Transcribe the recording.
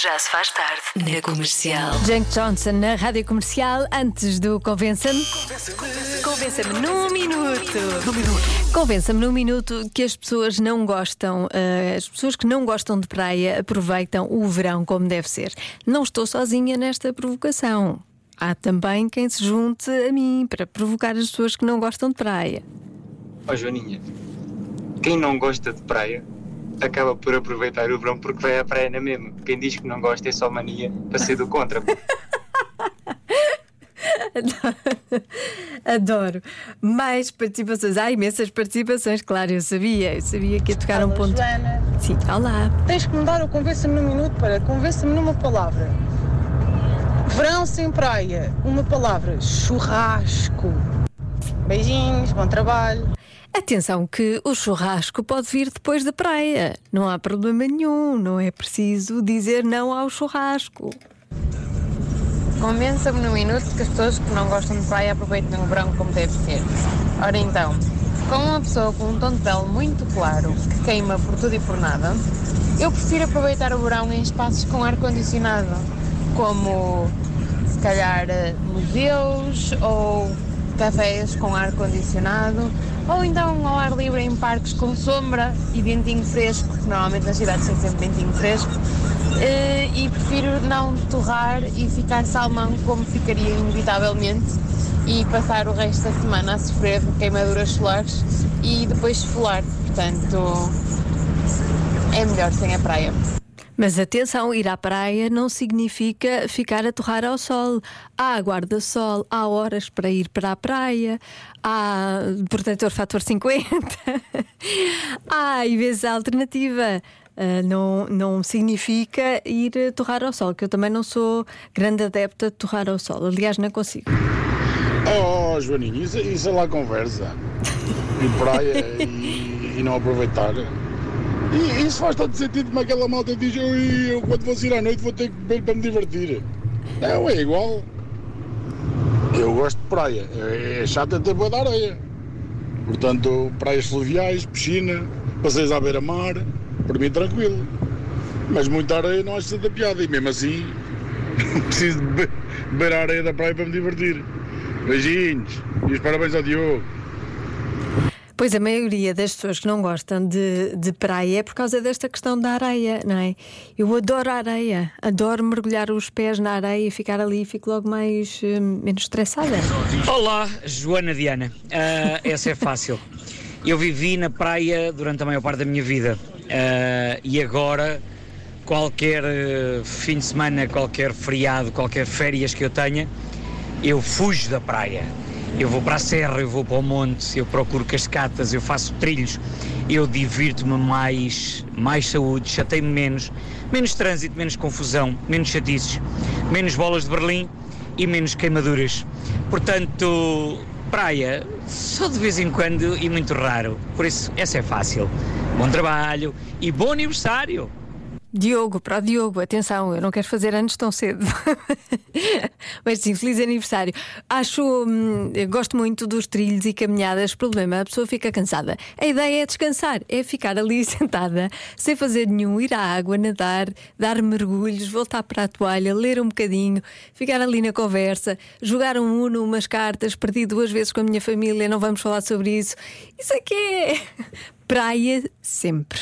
Já se faz tarde na comercial. Jake Johnson na rádio comercial, antes do Convença-me. Convença-me num minuto. Convença-me num minuto que as pessoas não gostam, eh, as pessoas que não gostam de praia aproveitam o verão como deve ser. Não estou sozinha nesta provocação. Há também quem se junte a mim para provocar as pessoas que não gostam de praia. Ó Joaninha, quem não gosta de praia acaba por aproveitar o verão porque vai à praia na mesma. Quem diz que não gosta é só mania para ser do contra. Adoro. Mais participações. Há imensas participações, claro, eu sabia. Eu sabia que ia tocar um ponto. Joana. Sim, olá. Tens que mudar o convença-me num minuto para convença-me numa palavra. Verão sem praia. Uma palavra. Churrasco. Beijinhos, bom trabalho. Atenção que o churrasco pode vir depois da praia. Não há problema nenhum, não é preciso dizer não ao churrasco. Convença-me num minuto que as pessoas que não gostam de praia aproveitem o verão como deve ser. Ora então, como uma pessoa com um tom de pele muito claro, que queima por tudo e por nada, eu prefiro aproveitar o verão em espaços com ar-condicionado, como se calhar eh, museus ou cafés com ar-condicionado, ou então ao ar livre em parques com sombra e ventinho fresco, que normalmente nas cidades tem sempre ventinho fresco, eh, e prefiro não torrar e ficar salmão como ficaria inevitavelmente e passar o resto da semana a sofrer queimaduras solares e depois esfolar. Portanto, é melhor sem a praia. Mas atenção, ir à praia não significa ficar a torrar ao sol. Há guarda-sol, há horas para ir para a praia, há protetor fator 50, há vezes a alternativa. Ah, não, não significa ir torrar ao sol, que eu também não sou grande adepta de torrar ao sol. Aliás, não consigo. Oh, Joaninha, isso, isso é lá conversa. Ir praia e, e não aproveitar. E isso faz todo sentido como aquela malta diz, eu, eu quando vou sair à noite vou ter que beber para me divertir. Não, é igual. Eu gosto de praia. É, é chato até boa da areia. Portanto, praias fluviais, piscina, passeios à beira-mar, para mim tranquilo. Mas muita areia não acho tanta piada. E mesmo assim, preciso beber a areia da praia para me divertir. Beijinhos e os parabéns ao Diogo. Pois a maioria das pessoas que não gostam de, de praia é por causa desta questão da areia, não é? Eu adoro a areia, adoro mergulhar os pés na areia e ficar ali e fico logo mais eh, menos estressada. Olá, Joana Diana. Ah, essa é fácil. Eu vivi na praia durante a maior parte da minha vida Ah, e agora qualquer eh, fim de semana, qualquer feriado, qualquer férias que eu tenha, eu fujo da praia. Eu vou para a serra, eu vou para o monte, eu procuro cascatas, eu faço trilhos, eu divirto-me mais, mais saúde, chatei-me menos, menos trânsito, menos confusão, menos chatices, menos bolas de Berlim e menos queimaduras. Portanto, praia, só de vez em quando e muito raro. Por isso, essa é fácil. Bom trabalho e bom aniversário! Diogo, para o Diogo, atenção, eu não quero fazer anos tão cedo. Mas sim, feliz aniversário. Acho, hum, gosto muito dos trilhos e caminhadas. Problema, a pessoa fica cansada. A ideia é descansar, é ficar ali sentada, sem fazer nenhum, ir à água, nadar, dar mergulhos, voltar para a toalha, ler um bocadinho, ficar ali na conversa, jogar um Uno, umas cartas, perdi duas vezes com a minha família, não vamos falar sobre isso. Isso é que é praia sempre.